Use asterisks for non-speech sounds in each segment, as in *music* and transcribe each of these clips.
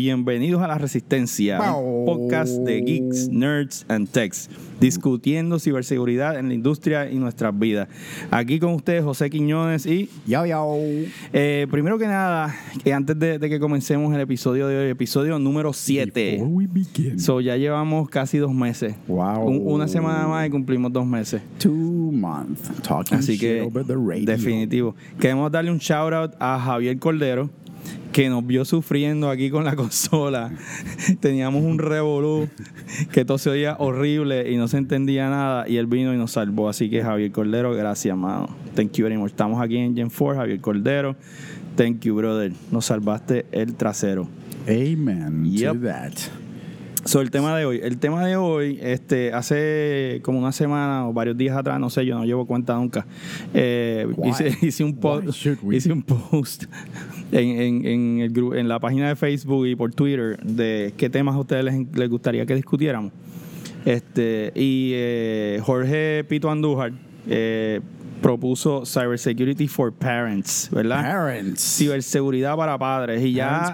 Bienvenidos a La Resistencia, un podcast de geeks, nerds and techs, discutiendo ciberseguridad en la industria y nuestras vidas. Aquí con ustedes José Quiñones y... Yao, yao. Eh, primero que nada, que antes de, de que comencemos el episodio de hoy, episodio número 7. Before we begin. So, ya llevamos casi dos meses. Wow. Un- una semana más y cumplimos dos meses. Two months talking Así shit que, over the radio. definitivo. Queremos darle un shout out a Javier Cordero, que nos vio sufriendo aquí con la *laughs* consola. Teníamos un revolú que todo se oía horrible y no se entendía nada. Y él vino y nos salvó. Así que, Javier Cordero, gracias, mano. Thank you very much. Estamos aquí en Gen 4, Javier Cordero. Thank you, brother. Nos salvaste el trasero. Amen Yep. to that. So, el tema de hoy. El tema de hoy, este, hace como una semana o varios días atrás, no sé, yo no llevo cuenta nunca. eh, hice, *laughs* hice un post, hice un post en, en, en el gru- en la página de Facebook y por Twitter de qué temas a ustedes les, les gustaría que discutiéramos. Este, y eh, Jorge Pito Andújar eh, propuso Cybersecurity for Parents, ¿verdad? Parents. ciberseguridad para padres y ya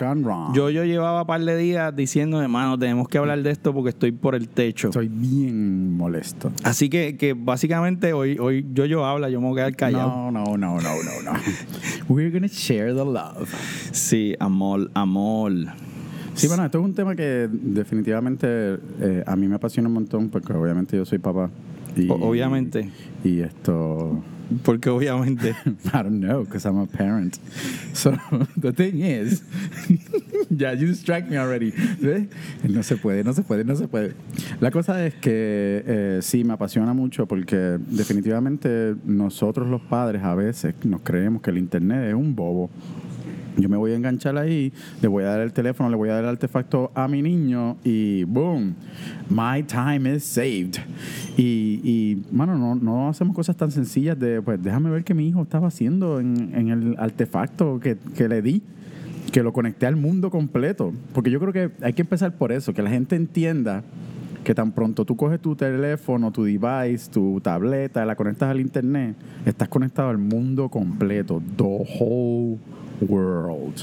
yo yo llevaba un par de días diciendo hermano tenemos que hablar de esto porque estoy por el techo Estoy bien molesto. así que, que básicamente hoy hoy yo yo habla yo me voy a quedar callado No, no, no, no, no, no. We're gonna share the love. sí amor amor Sí, bueno, esto es un tema que definitivamente eh, a mí me apasiona un montón porque obviamente yo soy papá. Y, obviamente. Y esto... porque obviamente *laughs* I don't know, because I'm a parent. So, *laughs* the thing is, *laughs* yeah, you distract me already. No se puede, no se puede, no se puede. La cosa es que eh, sí, me apasiona mucho porque definitivamente nosotros los padres a veces nos creemos que el Internet es un bobo. Yo me voy a enganchar ahí, le voy a dar el teléfono, le voy a dar el artefacto a mi niño y boom, my time is saved. Y, y mano, no, no hacemos cosas tan sencillas de, pues déjame ver qué mi hijo estaba haciendo en, en el artefacto que, que le di, que lo conecté al mundo completo. Porque yo creo que hay que empezar por eso, que la gente entienda que tan pronto tú coges tu teléfono, tu device, tu tableta, la conectas al internet, estás conectado al mundo completo, the whole world.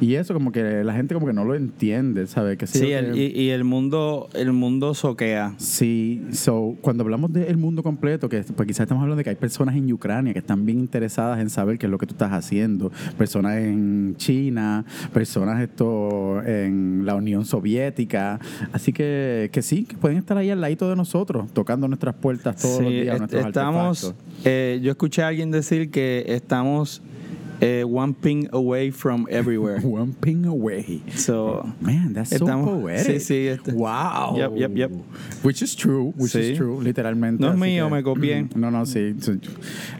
Y eso como que la gente como que no lo entiende, ¿sabes? Que sí el- y, y el mundo el mundo soquea. Sí, so, cuando hablamos del mundo completo, que pues quizás estamos hablando de que hay personas en Ucrania que están bien interesadas en saber qué es lo que tú estás haciendo, personas en China, personas esto en la Unión Soviética, así que, que sí, que pueden estar ahí al ladito de nosotros, tocando nuestras puertas todos los días, est- nuestros estamos eh, yo escuché a alguien decir que estamos eh, one ping away from everywhere *laughs* One ping away. so Man, that's Estamos- so poetic. sí, sí, este- Wow. Yep, yep, yep. Which is true, which Sí. is true, literalmente. No es mío, me copié. *clears throat* No, no, sí,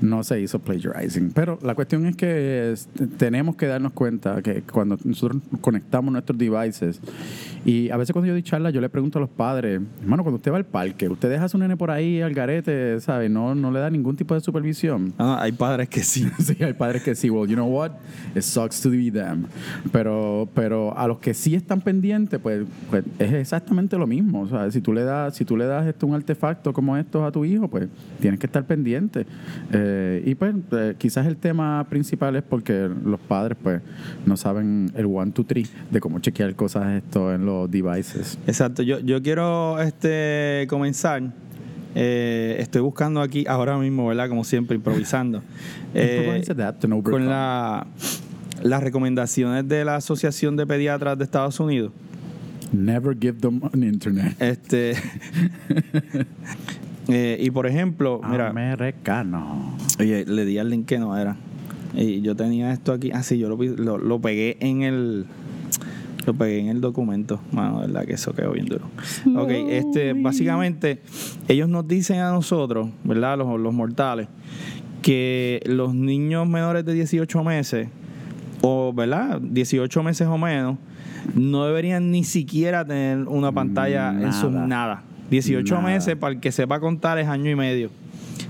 no se hizo plagiarizing. Pero la cuestión es que tenemos que darnos cuenta que cuando nosotros conectamos nuestros devices, y a veces cuando yo doy charlas, yo le pregunto a los padres, hermano, cuando usted va al parque, usted deja a su nene por ahí al garete, ¿sabe? No, no le da ningún tipo de supervisión. Ah, hay padres que sí *laughs* Sí, hay padres que sí, well, you know what? It sucks to be them. Pero, pero a los que sí están pendientes, pues, pues es exactamente lo mismo. O sea, si tú le das, si tú le das esto, un artefacto como estos a tu hijo, pues tienes que estar pendiente. Eh, y pues eh, quizás el tema principal es porque los padres pues no saben el one, two, three de cómo chequear cosas esto en los devices. Exacto, yo, yo quiero este comenzar. Eh, estoy buscando aquí ahora mismo, ¿verdad? Como siempre, improvisando. *laughs* Eh, con la, las recomendaciones de la Asociación de Pediatras de Estados Unidos. Never give them an internet. Este. *laughs* *laughs* eh, y por ejemplo, mira, Americano. oye, le di al link que no era. Y yo tenía esto aquí. Ah, sí, yo lo, lo, lo pegué en el. Lo pegué en el documento. Mano, verdad que eso quedó bien duro. Ok, este, básicamente, ellos nos dicen a nosotros, ¿verdad? Los, los mortales, que los niños menores de 18 meses, o, ¿verdad? 18 meses o menos, no deberían ni siquiera tener una pantalla en sus Nada. nada. 18 Nada. meses, para el que sepa contar, es año y medio.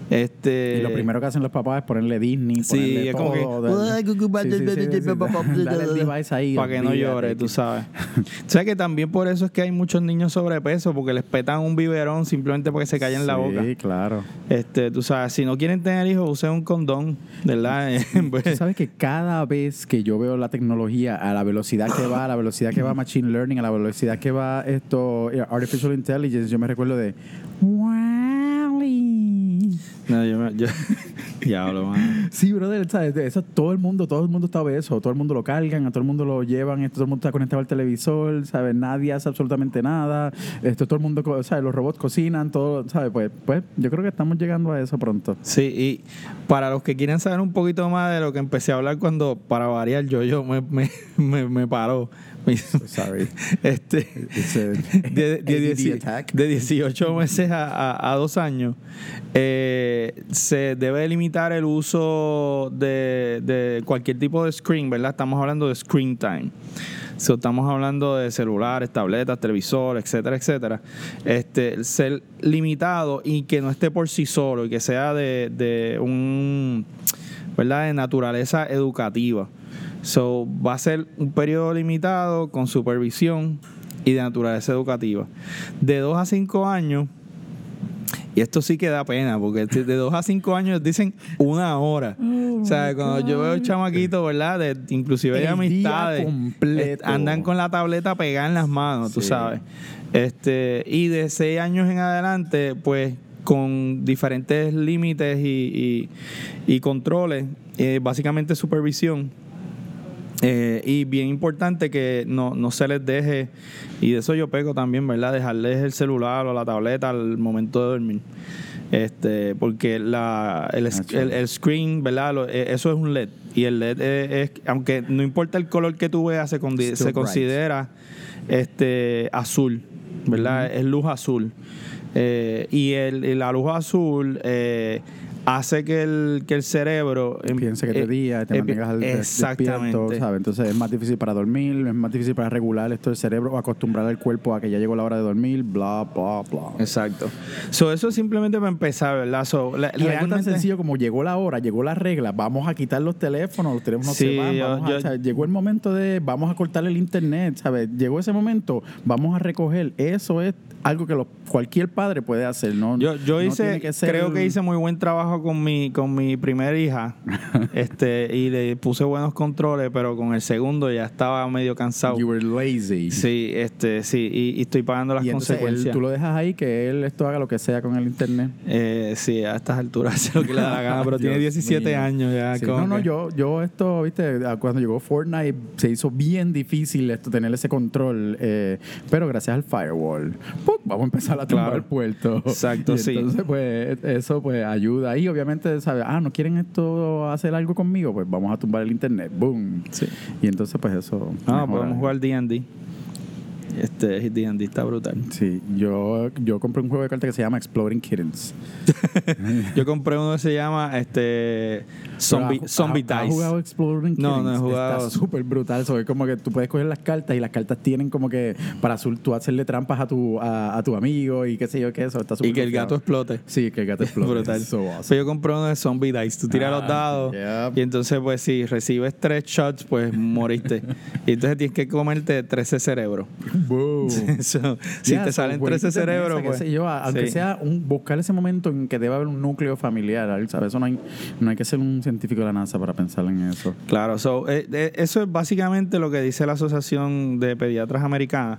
Este, Y lo primero que hacen los papás es ponerle Disney, Sí, ponerle es como que, todo, darle- sí, sí, sí, sí, sí, Dale el device ahí. para que no llore, tú sabes. o sea que también por eso es que hay muchos niños sobrepeso, porque les petan un biberón simplemente porque se callan la boca. Sí, claro. Este, tú sabes, si no quieren tener hijos, usen un condón, ¿verdad? *laughs* Pues, Tú sabes que cada vez que yo veo la tecnología a la velocidad que va, a la velocidad que va *clears throat* Machine Learning, a la velocidad que va esto, eh, Artificial Intelligence, yo me recuerdo de Wally. No, yo, me- yo *laughs* diablo, mano. Sí, brother, ¿sabes? Eso todo el mundo, todo el mundo está obeso, todo el mundo lo cargan, a todo el mundo lo llevan, esto, todo el mundo está conectado al televisor, ¿sabes? Nadie hace absolutamente nada, esto todo el mundo, ¿sabes? Los robots cocinan, todo, ¿sabes? Pues, pues yo creo que estamos llegando a eso pronto. Sí, y para los que quieren saber un poquito más de lo que empecé a hablar cuando, para variar, yo, yo me, me, *laughs* me, me paró. *laughs* Sorry. Este, a de, de, de 18 meses a, a- a dos años, eh, se debe limitar el uso de, de cualquier tipo de screen, ¿verdad? Estamos hablando de screen time. So, estamos hablando de celulares, tabletas, televisor, etcétera, etcétera. Este, ser limitado y que no esté por sí solo y que sea de, de un, ¿verdad? De naturaleza educativa. So, va a ser un periodo limitado con supervisión y de naturaleza educativa. De 2 a 5 años, y esto sí que da pena, porque de 2 a 5 años dicen una hora. o sea, cuando yo veo chamaquitos, ¿verdad? De, inclusive día amistades, eh, andan con la tableta pegada en las manos, tú Sí. sabes. Este, y de 6 años en adelante, pues con diferentes límites y, y- y controles, eh, básicamente supervisión. Eh, y bien importante que no, no se les deje, y de eso yo pego también, ¿verdad? Dejarles el celular o la tableta al momento de dormir. Este, porque la, el, el- el screen, ¿verdad? Lo- eh, eso es un LED. Y el LED es, es- aunque no importa el color que tú veas, se, Still se considera este, azul, ¿verdad? Es luz azul. Eh, y, el, y la luz azul eh, hace que el, que el cerebro em- Piensa que te eh, día, te eh, mantengas al des- despierto. ¿sabes? Entonces es más difícil para dormir, es más difícil para regular esto del cerebro o acostumbrar al cuerpo a que ya llegó la hora de dormir, bla, bla, bla. Exacto. So, eso simplemente para empezar, ¿verdad? So, la- Y es tan realmente- sencillo como llegó la hora, llegó la regla, vamos a quitar los teléfonos, los teléfonos Sí, se van, yo- vamos a- yo- o sea, llegó el momento de vamos a cortar el internet, ¿sabes? Llegó ese momento, vamos a recoger. Eso es algo que los- cualquier padre puede hacer, ¿no? Yo, yo hice, tiene que ser- creo que hice muy buen trabajo con mi, con mi primera hija, *laughs* este, y le puse buenos controles, pero con el segundo ya estaba medio cansado. You were lazy. Sí, este, sí, y, y estoy pagando las y entonces él- consecuencias. tú lo dejas ahí que él esto haga lo que sea con el internet. Eh, sí, a estas alturas *laughs* hace lo que le da la gana, pero *laughs* tiene Dios 17 mío. años ya. Sí, no, no, que- yo, yo esto, viste, cuando llegó Fortnite se hizo bien difícil esto, tener ese control, eh, pero gracias al firewall, ¡pum! Vamos a empezar a tumbar Claro. el puerto. Exacto, Y sí. Entonces, pues, eso pues ayuda. Y obviamente, ¿sabes? Ah, ¿no quieren esto hacer algo conmigo? Pues vamos a tumbar el internet, boom. Sí. Y entonces, pues eso. No, mejora. podemos jugar D&D. Este D&D está brutal. Sí, yo, yo compré un juego de cartas que se llama Exploding Kittens. *laughs* Yo compré uno que se llama este Zombie, Pero, ¿has- Zombie has- ¿Has Dice. jugado Exploding Kittens? No, no he jugado. Está súper brutal. Eso es como que tú puedes coger las cartas y las cartas tienen como que para azul, tú hacerle trampas a tu, a, a tu amigo y qué sé yo qué eso. Está Y que el gato explote. Sí, que el gato *laughs* explote. Brutal. So awesome. Pues yo compré uno de Zombie Dice. Tú tiras Ah, los dados yep. y entonces, pues, si recibes tres shots, pues moriste. *laughs* y entonces tienes que comerte 13 cerebros. *laughs* So, si Yeah, te so, salen jueguitos 13 de mesa, cerebros, pues. sé yo, aunque sí. sea un, buscar ese momento en que debe haber un núcleo familiar, ¿sabes? Eso no hay, no hay que ser un científico de la NASA para pensar en eso. Claro, so, eh, eh, eso es básicamente lo que dice la Asociación de Pediatras Americanas.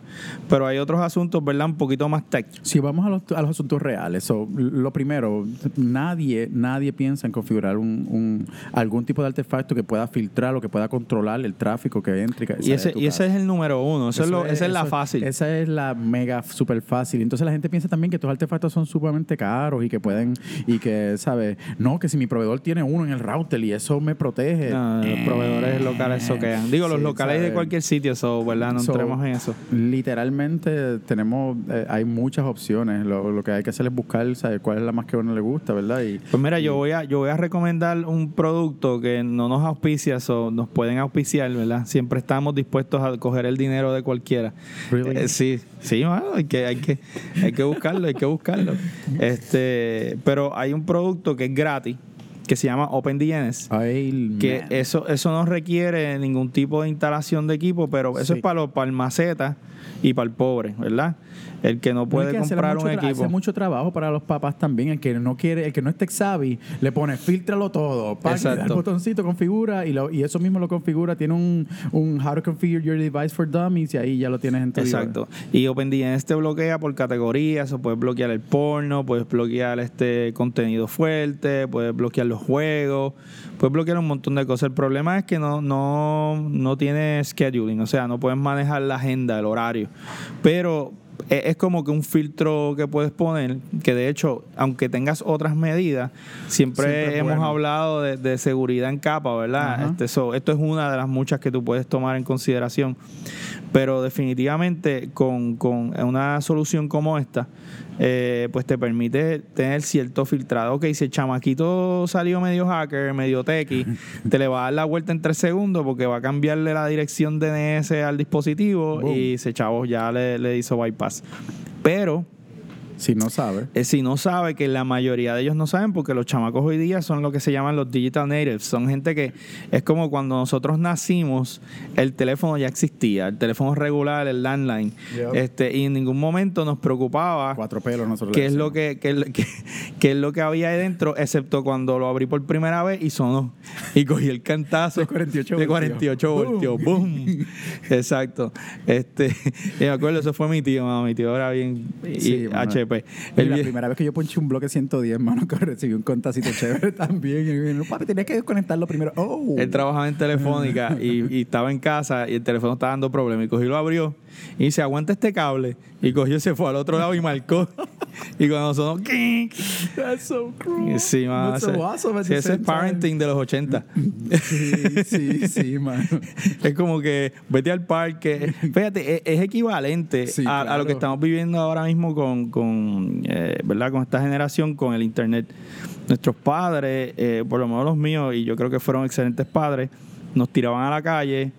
Pero hay otros asuntos, ¿verdad? Un poquito más tech. Si vamos a los, a los asuntos reales, so, lo primero, nadie, nadie piensa en configurar un, un- algún tipo de artefacto que pueda filtrar o que pueda controlar el tráfico que entre y, Y ese, y ese es el número uno. Eso es lo- esa es la fácil. Esa es la mega super fácil. Entonces la gente piensa también que estos artefactos son sumamente caros y que pueden, y que, ¿sabes? No, que si mi proveedor tiene uno en el router y eso me protege. No, los proveedores locales soquean. Digo, los locales de cualquier sitio, so, ¿verdad? No So, entremos en eso. Literalmente tenemos, eh, hay muchas opciones. Lo, lo que hay que hacer es buscar, ¿sabes? Cuál es la más que a uno le gusta, ¿verdad? Y, Pues mira, yo voy a yo voy a recomendar un producto que no nos auspicia, o nos pueden auspiciar, ¿verdad? Siempre estamos dispuestos a coger el dinero de cualquiera. Really? Eh, sí, sí, mano, hay que, hay que, hay que buscarlo, hay que buscarlo. *laughs* Este, pero hay un producto que es gratis, que se llama OpenDNS. Ay, Que man. eso, eso no requiere ningún tipo de instalación de equipo, pero eso Sí. es para los para el maceta y para el pobre, ¿verdad? El que no puede comprar un equipo. Hace mucho trabajo para los papás también. El que no quiere, el que no es tech savvy, le pone filtralo todo. El botoncito, configura y, lo- y eso mismo lo configura. Tiene un, un How to Configure Your Device for Dummies y ahí ya lo tienes en tu Exacto. Y OpenDNS te bloquea por categorías, o puedes bloquear el porno, puedes bloquear este contenido fuerte, puedes bloquear los juegos, puedes bloquear un montón de cosas. El problema es que no, no, no tiene scheduling, o sea, no puedes manejar la agenda, el horario. Pero e- es como que un filtro que puedes poner, que de hecho, aunque tengas otras medidas, siempre, hemos bueno. hablado de, de seguridad en capa, ¿verdad? Este, so, esto es una de las muchas que tú puedes tomar en consideración. Pero definitivamente con, con una solución como esta, eh, pues te permite tener cierto filtrado. Ok, si el chamaquito salió medio hacker, medio tequi, *laughs* te le va a dar la vuelta en tres segundos porque va a cambiarle la dirección DNS al dispositivo Boom. y ese chavo ya le, le hizo bypass. Pero Si no sabes. eh, si no sabe que la mayoría de ellos no saben porque los chamacos hoy día son lo que se llaman los digital natives. Son gente que es como cuando nosotros nacimos el teléfono ya existía el teléfono regular el landline. Yep. este y en ningún momento nos preocupaba Cuatro pelos nosotros qué es lo que, qué *laughs* qué- qué es lo que había ahí dentro excepto cuando lo abrí por primera vez y sonó. Y cogí el cantazo De 48 de voltios. 48 voltios. Boom. *laughs* Exacto. Este *laughs* y me acuerdo eso fue mi tío mano, mi tío era bien y-. HP Y El la primera vez que yo ponché un bloque 110, mano, que recibí un contacito chévere *laughs* también. Y me dijo, papi, tenías que desconectarlo primero. Oh. Él trabajaba en Telefónica y, y estaba en casa y el teléfono estaba dando problemas. Y cogió y lo abrió y dice, aguanta este cable. Y cogió se fue al otro lado y marcó. *laughs* y cuando sonó, ¡quink! That's so cruel. Sí, mano, That's so ese- awesome at sí, the ese es time. parenting de los 80. Sí, sí, sí, *laughs* mano. es como que vete al parque. Fíjate, es, es equivalente Sí, a, a lo que estamos viviendo ahora mismo con, con eh, ¿verdad? con esta generación, con el Internet. Nuestros padres, eh, por lo menos los míos, y yo creo que fueron excelentes padres, nos tiraban a la calle.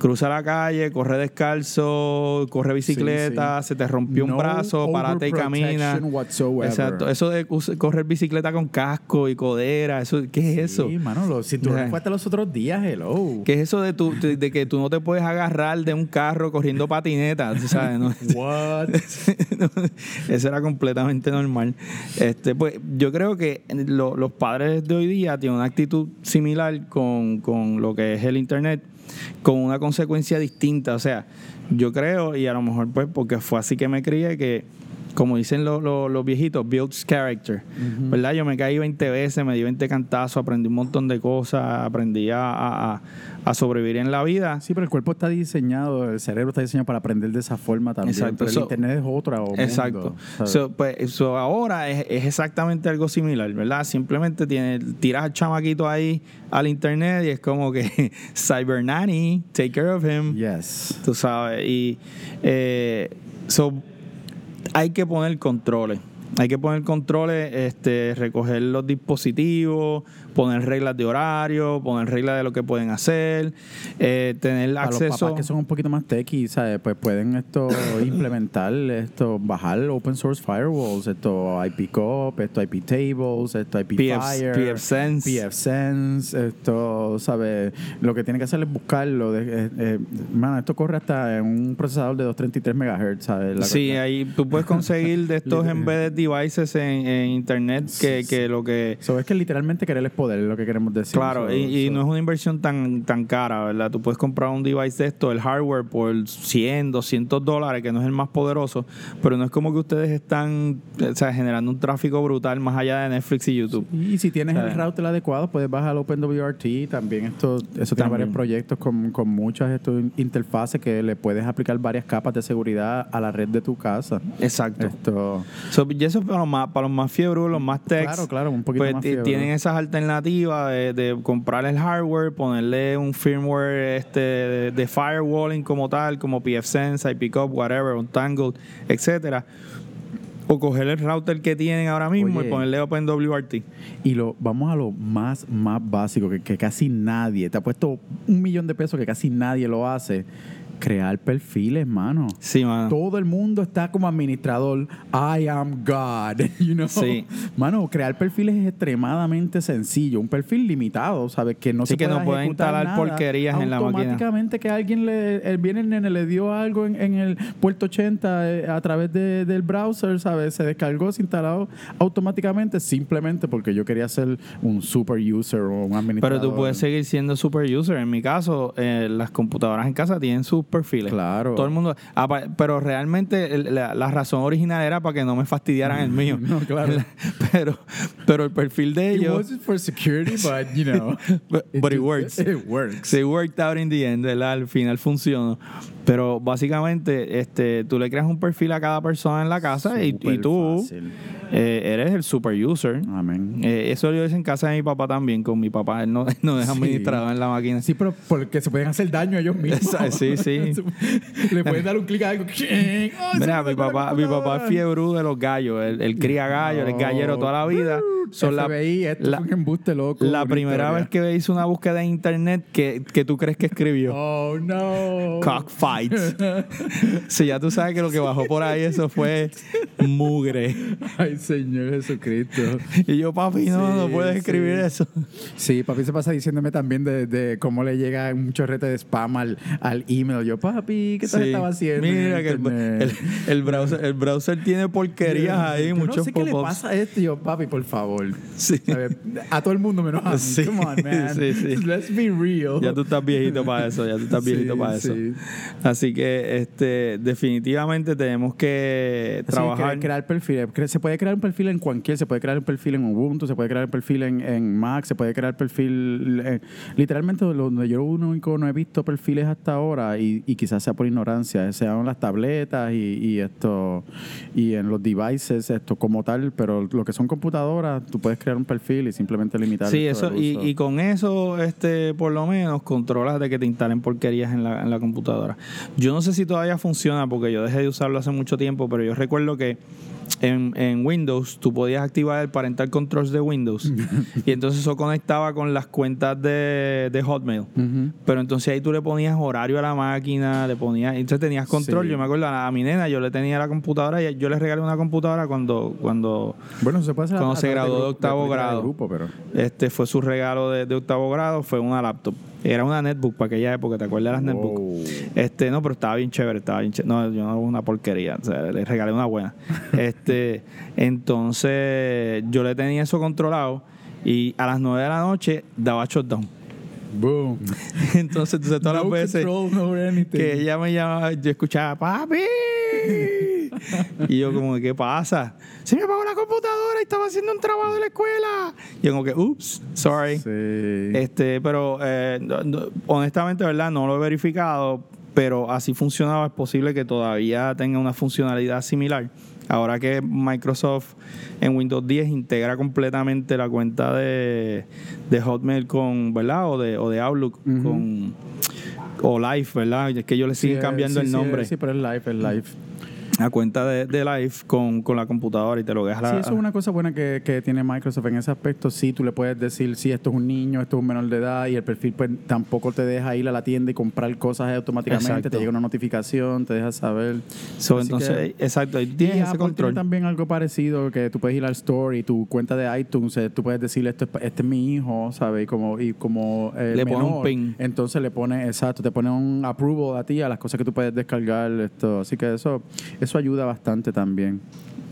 Cruza la calle, corre descalzo, corre bicicleta, sí. se te rompió un brazo, párate y camina. whatsoever. Exacto. Eso de correr bicicleta con casco y codera, eso, ¿qué es eso? Sí, mano, lo, si tú fuiste los otros días, hello. ¿Qué es eso de, tu, de, que tú no te puedes agarrar de un carro corriendo patineta? ¿tú ¿Sabes? No, *laughs* What? *laughs* eso era completamente normal. Este, pues, yo creo que lo- los padres de hoy día tienen una actitud similar con, con lo que es el Internet, con una consecuencia distinta. O sea, yo creo, y a lo mejor pues porque fue así que me crié, que como dicen los, los- los viejitos, builds character. ¿Verdad? Yo me caí 20 veces, me di 20 cantazos, aprendí un montón de cosas, aprendí a, a- a- a sobrevivir en la vida. Sí, pero el cuerpo está diseñado, el cerebro está diseñado para aprender de esa forma también. Exacto. Pero el internet es otra. o Exacto. mundo. So, pues, so ahora es, es exactamente algo similar, ¿verdad? Simplemente tiene, tiras al chamaquito ahí al internet y es como que *laughs* Cyber Nanny, take care of him. yes. Tú sabes. Y eh, so, hay que poner controles. Hay que poner controles, este, recoger los dispositivos, poner reglas de horario, poner reglas de lo que pueden hacer, eh, tener los acceso. papás que son un poquito más techy, ¿sabes? Pues pueden esto *coughs* implementar, esto, bajar open source firewalls, esto IP Cop, esto IP Tables, esto IP PF Fire, PFSense. PFSense, esto, ¿sabes? Lo que tiene que hacer es buscarlo. De, eh, eh, esto corre hasta en un procesador de 233 MHz, ¿sabes? La Sí, cosa. ahí tú puedes conseguir de *laughs* estos embedded devices en, en internet que, que lo que So, es que literalmente querer poder, es lo que queremos decir. claro So, y, no es una inversión tan tan cara, ¿verdad? Tú puedes comprar un device de esto, el hardware por 100, 200 dólares, que no es el más poderoso, pero no es como que ustedes están o sea, generando un tráfico brutal más allá de Netflix y YouTube. Y si tienes ¿Sabes? el router adecuado, puedes bajar OpenWRT. También esto, eso tiene varios proyectos con, con muchas esto, interfaces que le puedes aplicar varias capas de seguridad a la red de tu casa. Exacto. Esto, So, y eso es para los más, para los más fiebrudos, los más techs. Claro, claro, un poquito pues, más fiebre. Tienen esas alternativas de, de comprar el hardware, ponerle un firmware este de, de firewalling como tal, como PFSense, IPCOP, whatever, Untangled, etcétera. O coger el router que tienen ahora mismo Oye. y ponerle OpenWRT. y lo vamos a lo más, más básico, que, que casi nadie, te ha puesto un millón de pesos que casi nadie lo hace. Crear perfiles, mano. Sí, mano. Todo el mundo está como administrador. I am God. *laughs* You know? Sí. Mano, crear perfiles es extremadamente sencillo. Un perfil limitado, ¿sabes? Que no Sí, se que no pueda puede instalar nada. porquerías en la máquina. Automáticamente que alguien le el viene el nene le dio algo en, en el puerto 80 eh, a través de- del browser, ¿sabes? Se descargó, se instaló automáticamente simplemente porque yo quería ser un super user o un administrador. Pero tú puedes seguir siendo super user. En mi caso, eh, las computadoras en casa tienen sus perfiles. Claro. Todo el mundo. apa- Pero realmente la, la razón original era para que no me fastidiaran el mío. *laughs* No, claro. *laughs* Pero, pero el perfil de It ellos. wasn't for security, but you know. But- *laughs* but it works. It works. Se worked out in the end, ¿verdad? Al final funcionó. Pero básicamente, este, tú le creas un perfil a cada persona en la casa y, y tú eh, eres el super user. Amén. Eh, eso yo hice en casa de mi papá también, con mi papá. Él no, no es Sí. administrador en la máquina. Sí, pero porque se pueden hacer daño a ellos mismos. Sí, sí. *laughs* Le pueden dar un clic a algo. *laughs* ¡Oh, Mira, mi papá, mi papá es fiebre de los gallos. Él, él cría gallos, él es gallero toda la vida. Son la, esto la- fue un embuste loco. la primera historia. vez que hice una búsqueda en internet que, que tú crees que escribió. Oh, no. Cockfights. *laughs* si ya tú sabes que lo que bajó por ahí, eso fue mugre. Ay, Señor Jesucristo. Y yo, papi, no, Sí, no puedes escribir sí. eso. Sí, papi se pasa diciéndome también de, de cómo le llega un chorrete de spam al, al email. Yo, papi, ¿qué tal Sí. estaba haciendo? en Mira que el, el- el browser, el browser tiene porquerías ahí, Yo muchos No sé qué le pasa a este. Yo, papi, por favor. A todo el mundo menos a mí. *laughs* Sí, Come on, man. sí, sí. Let's be real. Ya tú estás viejito para eso, ya tú estás *laughs* viejito para eso. sí. Así que este definitivamente tenemos que Así trabajar. cre- crear perfiles. Cre- Se puede crear un perfil en cualquier, se puede crear un perfil en Ubuntu, se puede crear un perfil en, en Mac, se puede crear perfil. eh, literalmente, donde yo único no he visto perfiles hasta ahora, y, y quizás sea por ignorancia, sean las tabletas y, y esto, y en los devices, esto como tal, pero lo que son computadoras, tú puedes crear un perfil y simplemente limitar Sí, eso, y, con eso, este, por lo menos, controlas de que te instalen porquerías en la, en la computadora. Yo no sé si todavía funciona porque yo dejé de usarlo hace mucho tiempo, pero yo recuerdo que en, en Windows tú podías activar el parental controls de Windows *laughs* y entonces eso conectaba con las cuentas de, de Hotmail. Pero entonces ahí tú le ponías horario a la máquina, le ponías, entonces tenías control. Sí. Yo me acuerdo a, mi nena, yo le tenía la computadora y yo le regalé una computadora cuando, cuando Bueno, se puede Cuando se graduó de octavo de grado. grupo, pero este fue su regalo de, de octavo grado, fue una laptop. Era una netbook para aquella época, ¿te acuerdas de las netbooks? Wow. Este, no, pero estaba bien chévere, estaba bien chévere. No, yo no una porquería, o sea, le regalé una buena. *laughs* este, entonces yo le tenía eso controlado y a las 9 de la noche daba shutdown. Boom. *laughs* Entonces, entonces todas No las veces que ella me llamaba, yo escuchaba, papi. y yo como, ¿qué pasa? Se me apagó la computadora y estaba haciendo un trabajo de la escuela. Y yo como que, ups, sorry. Sí. Este, pero eh, honestamente, ¿verdad? No lo he verificado, pero así funcionaba. Es posible que todavía tenga una funcionalidad similar. Ahora que Microsoft en Windows 10 integra completamente la cuenta de, de Hotmail con, ¿verdad? O de, o de Outlook con o Live, ¿verdad? Es que ellos le siguen eh, cambiando sí, el nombre. eh, Sí, pero es live, es live. La cuenta de, de Live con, con la computadora y te lo dejas Sí, eso es una cosa buena que, que tiene Microsoft en ese aspecto. Sí, tú le puedes decir si esto es un niño, esto es un menor de edad y el perfil pues tampoco te deja ir a la tienda y comprar cosas automáticamente. Exacto. Te llega una notificación, te deja saber. So, entonces, que- exacto, ahí Y tienes ese control. tiene también algo parecido que tú puedes ir al store y tu cuenta de iTunes, eh, tú puedes decirle esto es, este es mi hijo, ¿sabes? Y como, y como eh, Le pone un pin. Entonces le pone, exacto, te pone un approval a ti a las cosas que tú puedes descargar. esto Así que eso, eso ayuda bastante también.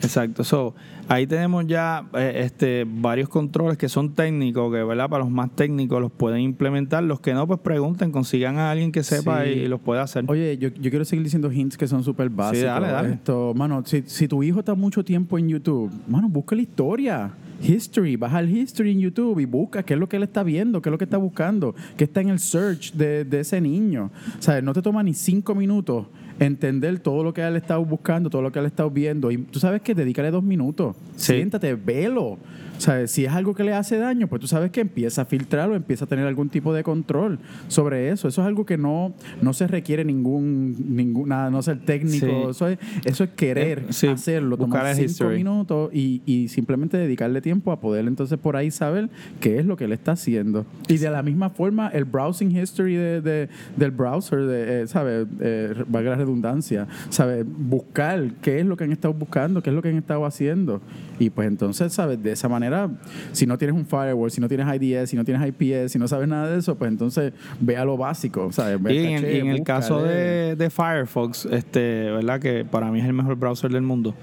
Exacto. So, ahí tenemos ya eh, este, varios controles que son técnicos, que verdad para los más técnicos los pueden implementar. Los que no, pues pregunten, consigan a alguien que sepa Sí. y, los pueda hacer. Oye, yo, yo quiero seguir diciendo hints que son súper básicos. dale, dale. Esto, mano, si, si tu hijo está mucho tiempo en YouTube, mano, busca la historia. History, baja el history en YouTube y busca qué es lo que él está viendo, qué es lo que está buscando, qué está en el search de, de ese niño. O sea, no te toma ni cinco minutos entender todo lo que él ha estado buscando, todo lo que él ha estado viendo. Y tú sabes que dedícale dos minutos. Sí. Siéntate, velo. O sea, si es algo que le hace daño, pues tú sabes que empieza a filtrarlo, empieza a tener algún tipo de control sobre eso. Eso es algo que no, no se requiere ningún, ninguna, no ser técnico. Sí. Eso, es, eso es querer sí, hacerlo, buscar tomar cinco history. minutos y, y simplemente dedicarle tiempo a poder entonces por ahí saber qué es lo que él está haciendo. Y de la misma forma, el browsing history de, de- del browser, de, eh, ¿sabes? Eh, valga la redundancia, ¿sabes? Buscar qué es lo que han estado buscando, qué es lo que han estado haciendo. Y pues entonces, ¿sabes? De esa manera, si no tienes un firewall, si no tienes IDS, si no tienes IPS, si no sabes nada de eso, pues entonces ve a lo básico, ¿sabes? Ve Y en, caché, y en el caso de, de Firefox, este, ¿verdad? Que para mí es el mejor browser del mundo.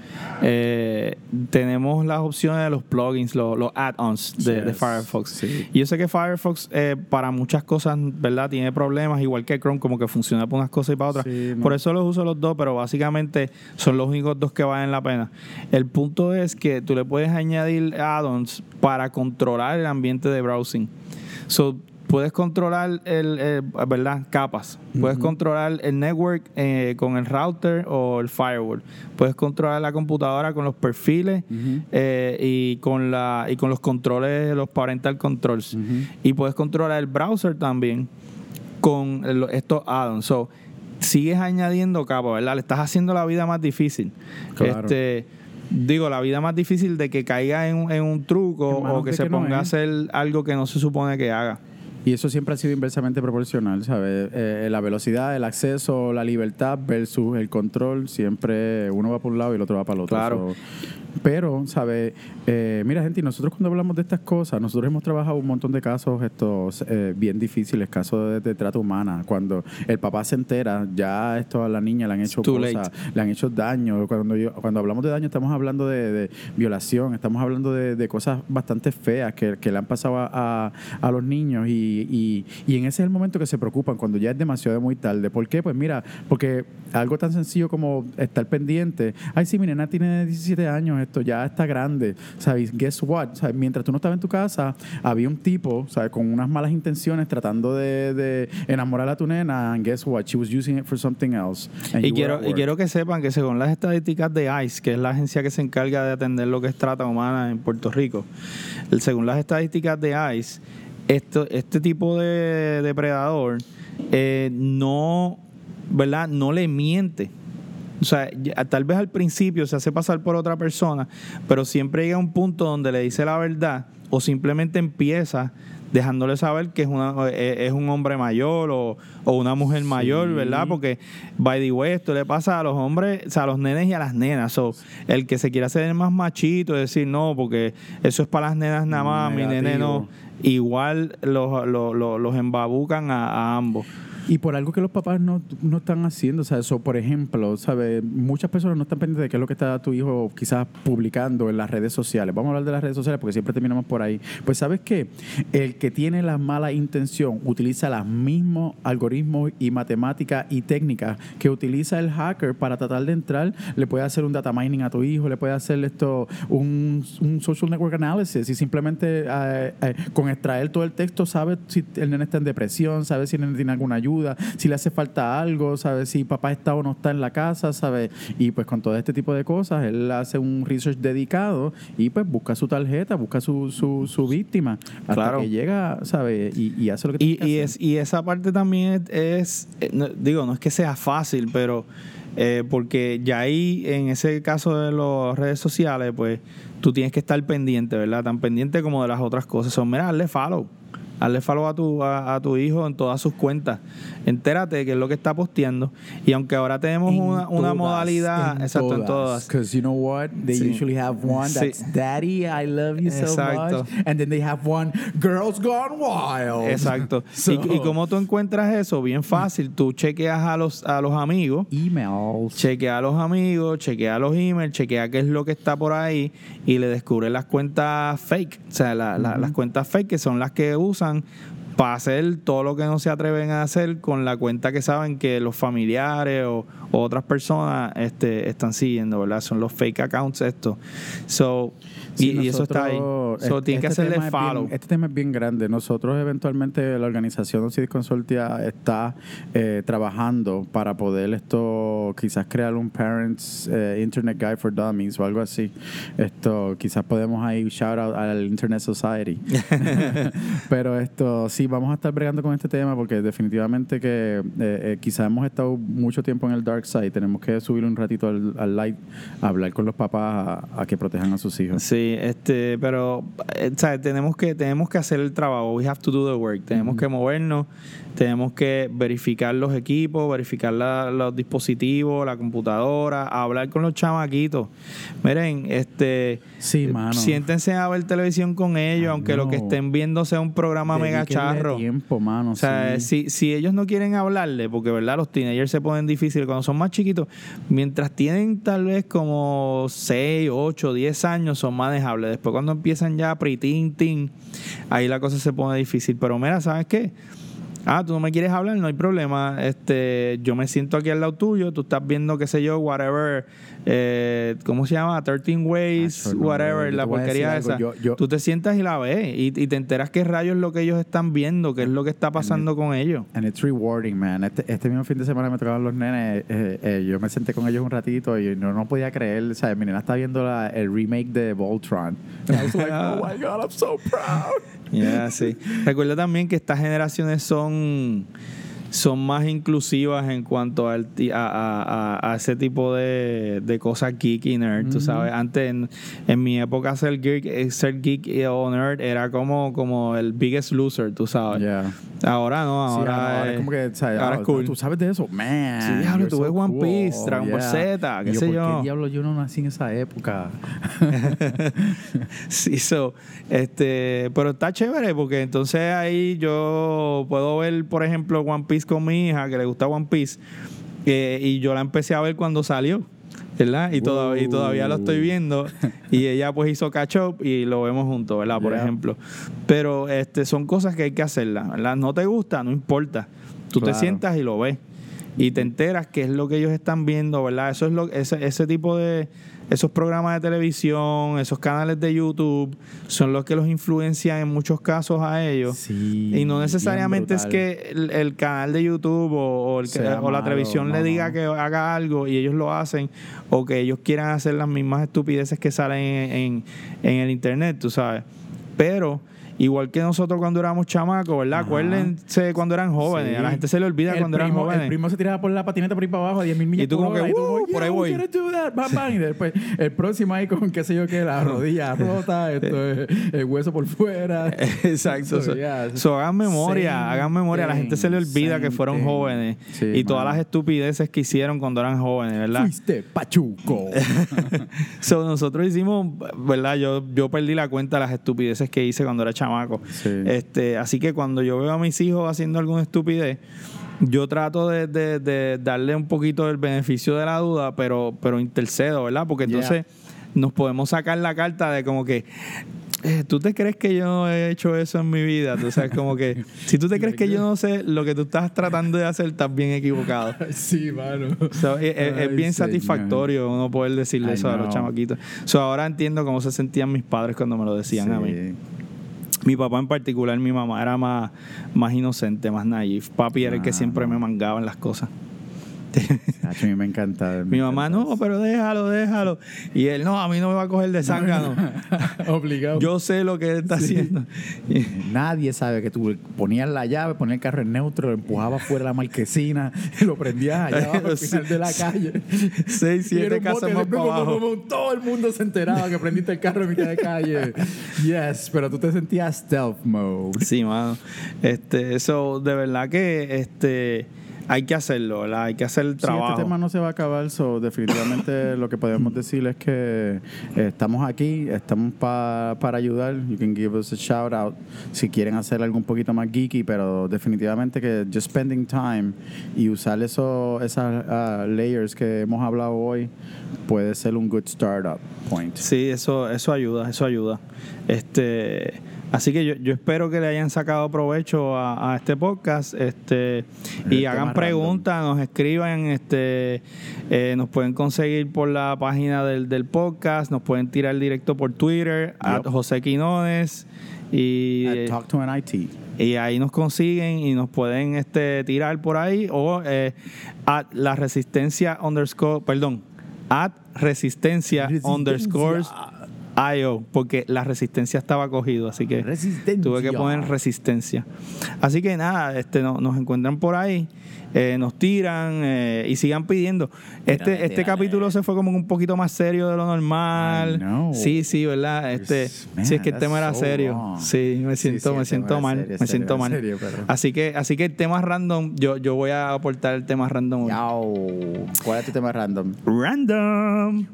eh, tenemos las opciones de los plugins, los, los add-ons de. Firefox. Sí. Y yo sé que Firefox eh, para muchas cosas, ¿verdad? Tiene problemas, igual que Chrome, como que funciona para unas cosas y para otras. Sí. Por eso los uso los dos, pero básicamente son los únicos dos que valen la pena. El punto es que tú le puedes añadir add-ons para controlar el ambiente de browsing. So, puedes controlar el, ¿verdad? Capas. Puedes controlar el network eh, con el router o el firewall. Puedes controlar la computadora con los perfiles eh, y con la y con los controles, los parental controls. Y puedes controlar el browser también con el- estos add-ons. So, sigues añadiendo capas, ¿verdad? Le estás haciendo la vida más difícil. Claro. Este, digo, la vida más difícil de que caiga en, un- en un truco o que se que no ponga a hacer algo que no se supone que haga. Y eso siempre ha sido inversamente proporcional, ¿sabes? Eh, la velocidad, el acceso, la libertad versus el control, siempre uno va por un lado y el otro va para el otro. Claro. So, pero, ¿sabes? Eh, mira, gente, y nosotros cuando hablamos de estas cosas, nosotros hemos trabajado un montón de casos estos eh, bien difíciles, casos de, de trata humana. Cuando el papá se entera, ya esto a la niña le han hecho cosas, le han hecho daño. Cuando, yo- cuando hablamos de daño, estamos hablando de, de violación, estamos hablando de, de cosas bastante feas que, que le han pasado a, a- a los niños. Y, y- y en ese es el momento que se preocupan, cuando ya es demasiado muy tarde. ¿Por qué? Pues mira, porque algo tan sencillo como estar pendiente. Ay, sí, mi nena tiene 17 años, esto ya está grande. ¿Sabes? Guess what? ¿Sabes? Mientras tú no estabas en tu casa, había un tipo, ¿sabes? Con unas malas intenciones tratando de, de enamorar a tu nena. And guess what? She was using it for something else. Y quiero, y quiero que sepan que según las estadísticas de ICE, que es la agencia que se encarga de atender lo que es trata humana en Puerto Rico, según las estadísticas de ICE, esto, este tipo de depredador eh, no, ¿verdad? No le miente. O sea, ya- tal vez al principio se hace pasar por otra persona, pero siempre llega un punto donde le dice la verdad o simplemente empieza dejándole saber que es, una, eh, es un hombre mayor o, o una mujer mayor, ¿verdad? Porque, by the way, esto le pasa a los hombres, o sea, a los nenes y a las nenas. So, el que se quiera hacer el más machito decir, no, porque eso es para las nenas nada más, mi nene no. Igual los, los, los, los embabucan a, a ambos. Y por algo que los papás no, no están haciendo, o sea, eso, por ejemplo, ¿sabes? Muchas personas no están pendientes de qué es lo que está tu hijo quizás publicando en las redes sociales. Vamos a hablar de las redes sociales porque siempre terminamos por ahí. Pues, ¿sabes qué? El que tiene la mala intención utiliza los mismos algoritmos y matemáticas y técnicas que utiliza el hacker para tratar de entrar. Le puede hacer un data mining a tu hijo, le puede hacer esto, un, social network analysis y simplemente eh, eh, con extraer todo el texto sabe si el nene está en depresión, sabe si el nene tiene alguna ayuda, si le hace falta algo, sabe si papá está o no está en la casa, sabe. Y pues con todo este tipo de cosas, él hace un research dedicado y pues busca su tarjeta, busca su, su, su víctima hasta Claro. que llega, sabe, y, y hace lo que Y, tiene que y, hacer. es, y esa parte también es, es- eh, no- digo, no es que sea fácil, pero eh, porque ya ahí, en ese caso de las redes sociales, pues tú tienes que estar pendiente, ¿verdad? Tan pendiente como de las otras cosas. Son, mira, hazle follow. Hazle follow a tu, a, a tu hijo en todas sus cuentas. Entérate de qué es lo que está posteando. Y aunque ahora tenemos En una, una todas, modalidad, exacto, en todas. Because you know what? They Sí. usually have one Sí. that's Daddy, I love you so much. And then they have one Girls Gone Wild. Exacto. *laughs* So- y, y cómo tú encuentras eso? Bien fácil. Tú chequeas a los, a los amigos Emails. chequea a los amigos, chequea los emails, chequea qué es lo que está por ahí y le descubre las cuentas fake, o sea, la- la- las cuentas fake que son las que usan para hacer todo lo que no se atreven a hacer con la cuenta que saben que los familiares o, o otras personas este, están siguiendo, ¿verdad? Son los fake accounts estos. So, Sí, y, y eso está ahí. So, este- tienen que este hacerle tema es bien- follow. este tema es bien grande. Nosotros eventualmente, la organización Osiris Consortia está eh, trabajando para poder esto, quizás crear un Parents eh, Internet Guide for Dummies o algo así. Esto, quizás podemos ahí shout out al Internet Society. *laughs* *laughs* Pero esto, sí, vamos a estar bregando con este tema porque definitivamente que eh, eh, quizás hemos estado mucho tiempo en el dark side. Tenemos que subir un ratito al, al light a hablar con los papás a, a que protejan a sus hijos. Sí, este, pero eh, ¿sabes? tenemos que tenemos que hacer el trabajo. We have to do the work. Tenemos que movernos, tenemos que verificar los equipos, verificar la- los dispositivos, la computadora, hablar con los chamaquitos. Miren, este, Sí, mano. siéntense a ver televisión con ellos, aunque lo que estén viendo sea un programa mega charro. tiempo, mano. O sea, sí. si, si ellos no quieren hablarle, porque verdad los teenagers se ponen difíciles cuando son más chiquitos, mientras tienen tal vez como 6, 8, 10 años son Después cuando empiezan ya pre-teen, teen, ahí la cosa se pone difícil. Pero mira, ¿sabes qué? Ah, tú no me quieres hablar, no hay problema. Este, yo me siento aquí al lado tuyo, tú estás viendo, qué sé yo, whatever, eh, ¿cómo se llama? 13 Ways, Acho, no, whatever, yo la porquería esa. yo- yo- Tú te sientas y la ves y, y te enteras qué rayos es lo que ellos están viendo, qué es lo que está pasando con ellos. And it's rewarding, man. Este, este mismo fin de semana me tocaban los nenes. eh, eh, yo me senté con ellos un ratito y no, no podía creer. ¿sabes? Mi nena está viendo la- el remake de Voltron. And *laughs* I was like, oh my God, I'm so proud. Ya, sí. Recuerda también que estas generaciones son, son más inclusivas en cuanto al a, a- a- ese tipo de, de cosas geek y nerd. Tú sabes, antes en, en mi época ser geek, eh, ser geek y- o nerd era como, como el biggest loser, tú sabes. Yeah. Ahora no, Sí, ahora, ahora es, como que, ahora Ah, es cool. ¿Tú sabes de eso? Man. Sí, diablo, tú ves One Piece. Dragon Ball Z, qué Y sé ¿por yo. qué diablo yo no nací en esa época? *laughs* Sí, so, este, pero está chévere porque entonces ahí yo puedo ver, por ejemplo, One Piece con mi hija que le gusta One Piece eh, y yo la empecé a ver cuando salió, ¿verdad? Y, todavía, y todavía lo estoy viendo y *laughs* ella pues hizo catch up y lo vemos juntos, ¿verdad? Por Yeah. ejemplo. Pero este, son cosas que hay que hacerlas, ¿verdad? No te gusta, no importa. Tú Claro. te sientas y lo ves y te enteras qué es lo que ellos están viendo, ¿verdad? Eso es lo ese, ese tipo de esos programas de televisión, esos canales de YouTube son los que los influencian en muchos casos a ellos. Sí. Y no necesariamente es que el, el canal de YouTube o, o el- Sea o la televisión le diga que haga algo y ellos lo hacen o que ellos quieran hacer las mismas estupideces que salen en, en- en el internet, tú sabes. Pero igual que nosotros cuando éramos chamacos, ¿verdad? Ajá. Acuérdense cuando eran jóvenes. Sí. A la gente se le olvida El cuando eran jóvenes. El primo se tiraba por la patineta por ahí para abajo a 10 mil millas Y tú por como que, "Uh, por ahí "Yeah, voy". bam, bam. Y después el próximo ahí con qué sé yo qué, la rodilla rota, *laughs* esto es, el hueso por fuera. *laughs* Exacto. So, So, *laughs* yeah. so, hagan memoria, hagan memoria. A la gente se le olvida que fueron jóvenes y todas las estupideces que hicieron cuando eran jóvenes, ¿verdad? Fuiste pachuco. So, nosotros hicimos, ¿verdad? Yo, yo perdí la cuenta de las estupideces que hice cuando era chamaco. Sí. Este, así que cuando yo veo a mis hijos haciendo alguna estupidez, yo trato de, de- de darle un poquito del beneficio de la duda, pero, pero intercedo, ¿verdad? Porque Yeah. entonces nos podemos sacar la carta de como que eh, tú te crees que yo no he hecho eso en mi vida, tú sabes, como que *laughs* si tú te crees que yo no sé lo que tú estás tratando de hacer, estás bien equivocado. *laughs* sí, mano. So, es, bien señor. satisfactorio uno poder decirle I eso a los chamaquitos. So, ahora entiendo cómo se sentían mis padres cuando me lo decían a mí. Mi papá en particular, mi mamá era más, más inocente, más naif. Papi era el que Ah, siempre me mangaba en las cosas. A mí me encanta. *laughs* Mi mamá, no, pero déjalo, déjalo. Y él, no, a mí no me va a coger de zángano. *laughs* Obligado. Yo sé lo que él está haciendo. *laughs* Nadie sabe que tú ponías la llave, ponías el carro en neutro, lo empujabas fuera de la marquesina lo prendías allá abajo al final de la calle. Seis, siete casas más para abajo. Todo el mundo se enteraba que prendiste el carro en mitad de calle. Yes, pero tú te sentías stealth mode. Sí, mano. Este, eso, de verdad que este hay que hacerlo, ¿verdad? Hay que hacer el Sí, trabajo. este tema no se va a acabar, so definitivamente *coughs* lo que podemos decir es que eh, estamos aquí, estamos pa- para ayudar. You can give us a shout out si quieren hacer algo un poquito más geeky, pero definitivamente que just spending time y usar eso, esas ah, layers que hemos hablado hoy puede ser un good startup point. Sí, eso, eso ayuda, eso ayuda. Este, así que yo, yo espero que le hayan sacado provecho a, a este podcast, este, y hagan preguntas, nos escriban, este, eh, nos pueden conseguir por la página del, del podcast, nos pueden tirar directo por Twitter, a Yep. José Quinones y At Talk to an IT. y ahí nos consiguen y nos pueden este tirar por ahí o eh, at la resistencia underscore perdón at resistencia, Resistencia. underscores IO porque la resistencia estaba cogido así que Resistencia. tuve que poner resistencia así que nada este no- nos encuentran por ahí eh, nos tiran eh, y sigan pidiendo. Este este capítulo se fue como un poquito más serio de lo normal. Sí sí verdad este Yes, man, si es que el tema era so serio. sí me Sí, siento sí, me siento mal serio, me siento mal. serio, así que así que el tema random yo yo voy a aportar el tema random. Yao. ¿Cuál es tu tema random? random.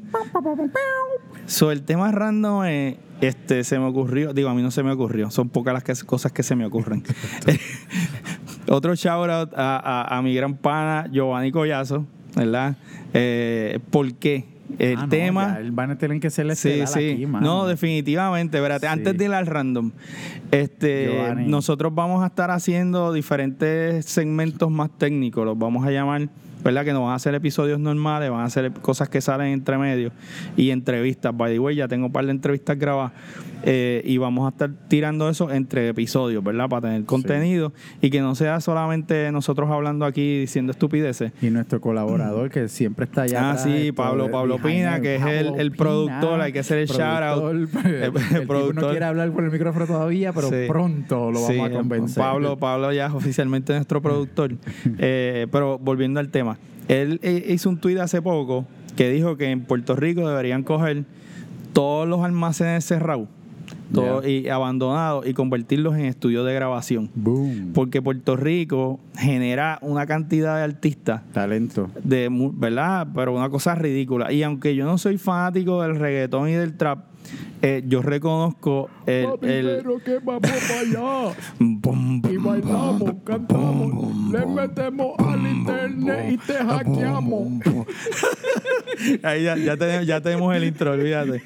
So el tema random eh, este se me ocurrió digo a mí no se me ocurrió son pocas las que- cosas que se me ocurren *laughs* *laughs* otro shout out a, a- a mi gran pana Giovanni Collazo verdad eh, ¿por qué? el Ah, no, tema ya, van a tener que ser Sí, estelar sí. aquí, mano. no, definitivamente. Espérate, Sí. antes de ir al random, este, Giovanni. nosotros vamos a estar haciendo diferentes segmentos más técnicos. Los vamos a llamar, ¿verdad? Que no van a ser episodios normales, van a ser cosas que salen entre medio y entrevistas. By the way, ya tengo un par de entrevistas grabadas. eh, y vamos a estar tirando eso entre episodios, ¿verdad? Para tener contenido y que no sea solamente nosotros hablando aquí diciendo estupideces. Y nuestro colaborador que siempre está allá. Ah, sí, Pablo- Pablo Pina, que es el- el Pina, productor, hay que hacer el productor. El- El, el tipo no productor. quiere hablar por el micrófono todavía, pero Sí. pronto lo Sí, vamos a convencer. Pablo, Pablo ya es oficialmente nuestro productor. *laughs* Eh, pero volviendo al tema, él eh, hizo un tuit hace poco que dijo que en Puerto Rico deberían coger todos los almacenes cerrados todo- y abandonados y convertirlos en estudios de grabación. Boom. Porque Puerto Rico genera una cantidad de artistas Talento. de verdad pero una cosa ridícula y aunque yo no soy fanático del reggaetón y del trap eh, yo reconozco el, el que vamos para allá. *laughs* Bum, bum, Y bailamos, cantamos, le metemos al internet y te hackeamos. *laughs* Ahí ya, ya tenemos, ya tenemos el intro, olvídate.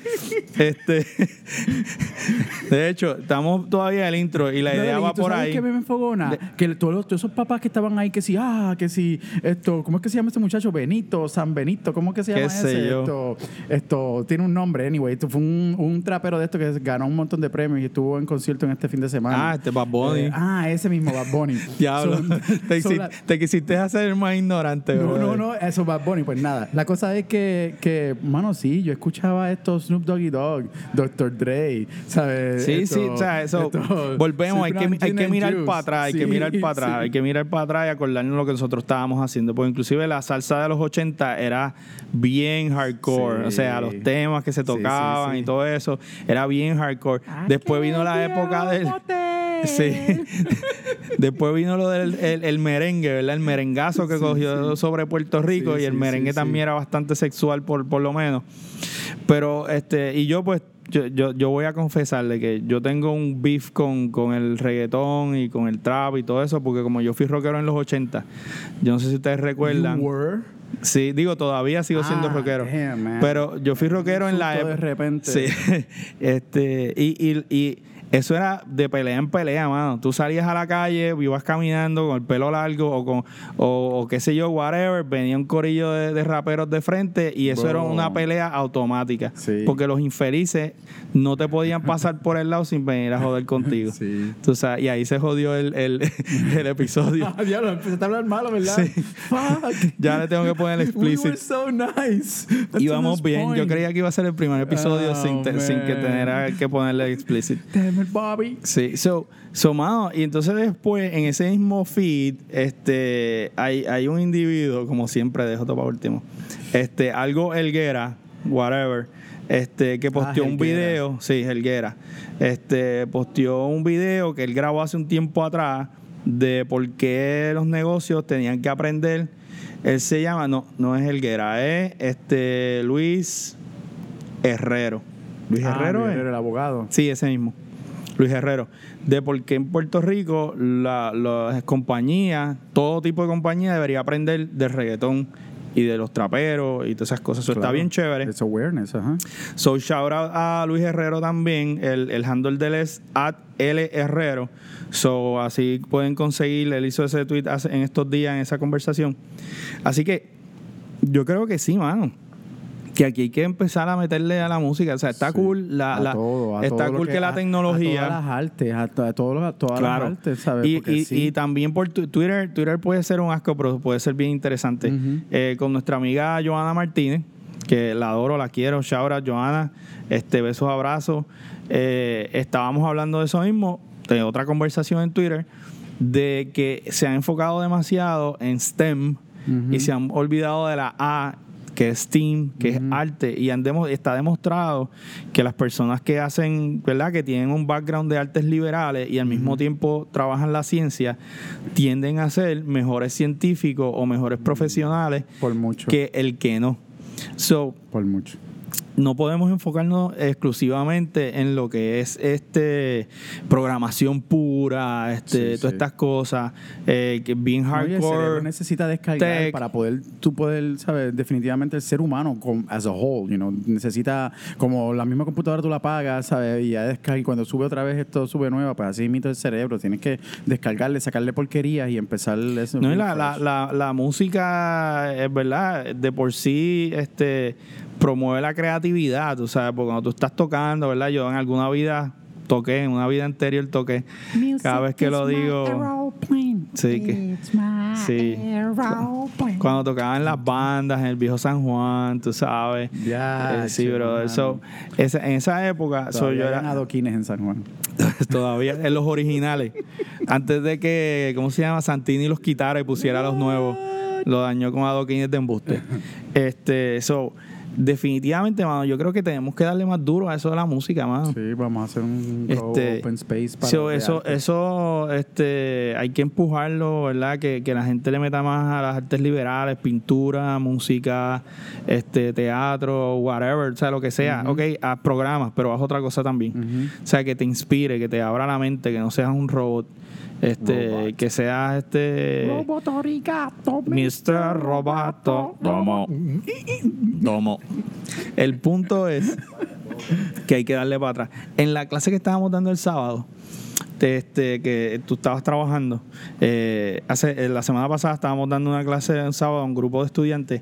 Este, *laughs* de hecho, estamos todavía en el intro y la idea Dale, va ¿y tú por sabes ahí. qué me enfogona? Que todos, los- todos esos papás que estaban ahí, que si, ah, que si, esto, ¿cómo es que se llama este muchacho? Benito, San Benito, ¿cómo es que se Qué llama sé ese? yo. Esto, esto, tiene un nombre, anyway. Esto fue un, un trapero de esto que ganó un montón de premios y estuvo en concierto en este fin de semana. Ah, este Bad Bunny. Eh, ah, ese mismo, Bad Bunny. *laughs* Diablo, *laughs* te, la- quisiste hacer más ignorante. no, brother. no, no, eso Bad Bunny, pues nada. La cosa es que, que, mano, sí, yo escuchaba esto Snoop Doggy Dogg, Dr. Dre, ¿sabes? Sí, Esto- sí, o sea, eso. esto, volvemos, hay que, hay que mirar para atrás, hay que mirar para atrás, sí. hay que mirar para atrás y acordarnos lo que nosotros estábamos haciendo. Porque inclusive la salsa de los 80 era bien hardcore, Sí. o sea, los temas que se tocaban y todo eso, era bien hardcore. Después vino la época del... *laughs* Sí. Después vino lo del el, el merengue, ¿verdad? El merengazo que Sí, cogió sí. sobre Puerto Rico Sí, y el merengue también era bastante sexual por, por lo menos. Pero este, y yo pues, yo, yo, yo voy a confesarle que yo tengo un beef con, con el reggaetón y con el trap y todo eso, porque como yo fui rockero en los 80, yo no sé si ustedes recuerdan. You were? Sí, digo, todavía sigo siendo Ah, rockero. damn, pero yo fui rockero en la Insulto de época. repente. *laughs* Sí. este, y, y, y eso era de pelea en pelea, mano. Tú salías a la calle, ibas caminando con el pelo largo o con o, o qué sé yo, whatever, venía un corillo de, de raperos de frente y eso era una pelea automática. Sí. Porque los infelices no te podían pasar por el lado sin venir a joder contigo. *laughs* Sí. Tú sabes, y ahí se jodió el, el, *laughs* el episodio. *laughs* Ah, diablo, empezaste a hablar malo, ¿verdad? Sí. Fuck. ya le tengo que poner el We explicit. were so nice. That's Íbamos bien. Yo creía que iba a ser el primer episodio Oh, sin, te- sin que man. tener que ponerle explicit. It, Bobby. Sí, so, so mano, y entonces después en ese mismo feed, este, hay, hay un individuo, como siempre, dejo todo para último, este, algo Helguera, whatever, este, que posteó un Helguera. video, sí, Helguera, este, posteó un video que él grabó hace un tiempo atrás, de por qué los negocios tenían que aprender. Él se llama, no, no es Helguera, es este Luis Herrero. Luis Ah, Herrero Luis es. Herrero, el abogado. Sí, ese mismo. Luis Herrero. De por qué en Puerto Rico la- las compañías, todo tipo de compañía debería aprender del reggaetón y de los traperos y todas esas cosas. Eso está bien chévere. Es awareness, ajá. So, shout out a Luis Herrero también. El, el handle de él es at L Herrero. So, así pueden conseguir. Él hizo ese tweet hace- en estos días, en esa conversación. Así que yo creo que sí, mano. Que aquí hay que empezar a meterle a la música. O sea, está Sí. cool. La, la- todo, está cool que, la tecnología. A todas las artes, a, to- a todos todas Claro. las artes, ¿sabes? Y, y- sí. y también por Twitter, Twitter puede ser un asco, pero puede ser bien interesante. Eh, con nuestra amiga Joana Martínez, que la adoro, la quiero, out, Joana, este, besos, abrazos. Eh, estábamos hablando de eso mismo, de otra conversación en Twitter, de que se han enfocado demasiado en STEM y se han olvidado de la A que es STEAM, que es arte, y han demo- está demostrado que las personas que hacen, ¿verdad? Que tienen un background de artes liberales y al mismo tiempo trabajan la ciencia, tienden a ser mejores científicos o mejores profesionales Por mucho. que el que no. So, Por mucho. No podemos enfocarnos exclusivamente en lo que es este programación pura, este, Sí, todas sí. estas cosas, eh, que bien No, y el cerebro hardcore. necesita descargar tech. para poder, tú poder, ¿sabes? Definitivamente el ser humano, com- as a whole, you know, necesita, como la misma computadora tú la pagas, ¿sabes? Y ya descarga, y cuando sube otra vez esto sube nueva, pues así mismo el cerebro, tienes que descargarle, sacarle porquerías y empezar eso. No, y la, la, la, la música, es verdad, de por sí este, promueve la creatividad, tú sabes, porque cuando tú estás tocando, ¿verdad? Yo en alguna vida toqué, en una vida anterior toqué. Cada vez que lo digo, Sí, que- sí. cuando tocaba en las bandas, en el viejo San Juan, tú sabes. Ya, Eh, sí, che, bro. mano. So, esa- en esa época, so, Todavía yo habían era, adoquines en San Juan. *laughs* todavía en los originales, antes de que, ¿cómo se llama? Santini los quitara y pusiera los nuevos, lo dañó con adoquines de embuste. *laughs* Este, so, definitivamente, mano, yo creo que tenemos que darle más duro a eso de la música, mano. Sí, vamos a hacer un Este, open space para So, eso, arte. eso, este, hay que empujarlo, ¿verdad? Que, que la gente le meta más a las artes liberales, pintura, música, este, teatro, whatever, o sea, lo que sea. Ok, a programas, pero haz otra cosa también. O sea, que te inspire, que te abra la mente, que no seas un robot. Este, Robot. que seas este Mr. Roboto. Domo. Domo. El punto es que hay que darle para atrás. En la clase que estábamos dando el sábado, te- este, que tú estabas trabajando, eh, hace, eh, la semana pasada estábamos dando una clase en sábado a un grupo de estudiantes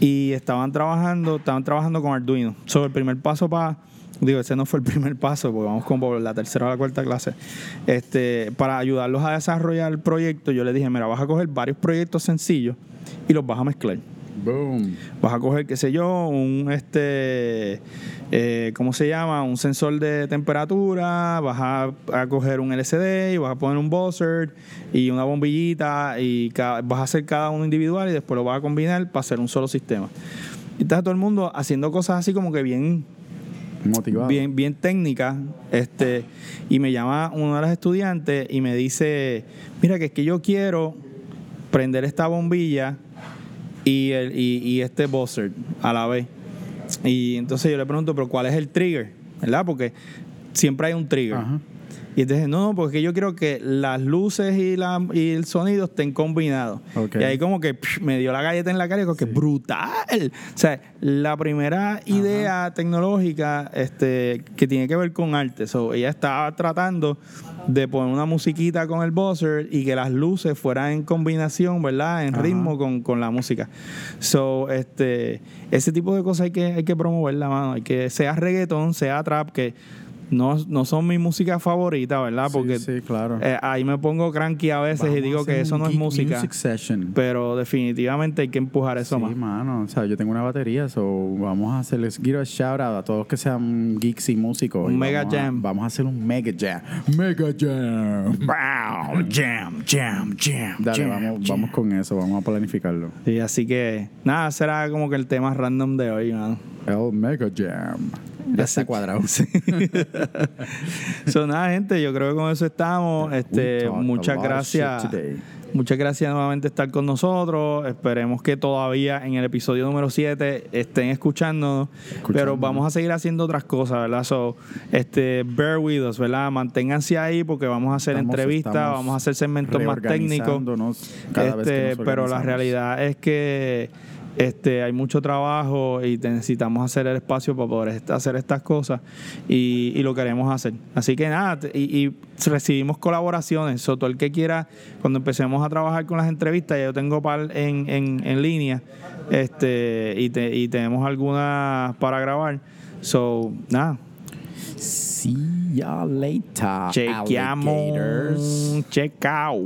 y estaban trabajando, estaban trabajando con Arduino. Sobre el primer paso para Digo, ese no fue el primer paso, porque vamos por la tercera o la cuarta clase. Este, para ayudarlos a desarrollar el proyecto, yo les dije, mira, vas a coger varios proyectos sencillos y los vas a mezclar. Boom. Vas a coger, qué sé yo, un este eh, ¿cómo se llama? Un sensor de temperatura, vas a, a coger un LCD y vas a poner un buzzer y una bombillita y vas a hacer cada uno individual y después lo vas a combinar para hacer un solo sistema. Y está todo el mundo haciendo cosas así como que bien Motivado. bien, bien técnica, este, y me llama una de las estudiantes y me dice, mira que es que yo quiero prender esta bombilla y, el, y, y este buzzer a la vez. Y entonces yo le pregunto, pero ¿cuál es el trigger? ¿Verdad? Porque siempre hay un trigger. Ajá. Y entonces, no, no, porque yo quiero que las luces y, la, y el sonido estén combinados. Y ahí como que psh, me dio la galleta en la cara y digo que brutal. O sea, la primera idea tecnológica este, que tiene que ver con arte. So, ella estaba tratando de poner una musiquita con el buzzer y que las luces fueran en combinación, ¿verdad? En Ajá. ritmo con, con la música. So, este, ese tipo de cosas hay que, hay que promoverla, mano. Hay que, sea reggaetón, sea trap, que no, no son mi música favorita, ¿verdad? Sí, Porque sí, claro. eh, ahí me pongo cranky a veces Vamos y digo que eso no es música. Music session. Pero definitivamente hay que empujar eso sí, más. mano. O sea, yo tengo una batería, so vamos a hacerles give a shout out a todos los que sean geeks y músicos. Un Y mega vamos a- jam. vamos a hacer un mega jam. Mega jam. Jam, jam, jam. Dale, jam, vamos, jam. vamos con eso, vamos a planificarlo. Sí, así que nada, será como que el tema random de hoy, mano. El Mega Jam. Ya está cuadrado. *laughs* So, nada, gente, yo creo que con eso estamos. Este, muchas gracias. Muchas gracias nuevamente estar con nosotros. Esperemos que todavía en el episodio número 7 estén escuchándonos. Pero vamos a seguir haciendo otras cosas, ¿verdad? So, este, bear with us, ¿verdad? Manténganse ahí porque vamos a hacer Estamos- entrevistas, estamos vamos a hacer segmentos más técnicos. Este, pero la realidad es que este, hay mucho trabajo y necesitamos hacer el espacio para poder hacer estas cosas y, y lo queremos hacer. Así que nada, y, y recibimos colaboraciones. So, todo el que quiera, cuando empecemos a trabajar con las entrevistas, ya yo tengo par en, en, en línea este, y, te- y tenemos algunas para grabar. So, nada, See ya later, chequeamos. Check out.